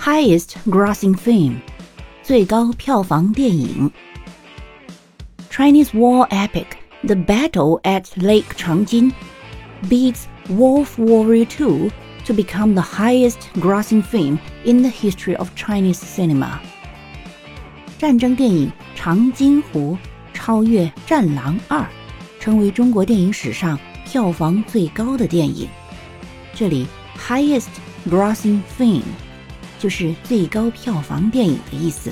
highest-grossing film 最高票房电影 Chinese war epic The Battle at Lake Changjin beats Wolf Warrior 2 to become the highest-grossing film in the history of Chinese cinema. 战争电影《长津湖》超越《战狼二》，成为中国电影史上票房最高的电影。这里 highest grossing film。就是最高票房电影的意思。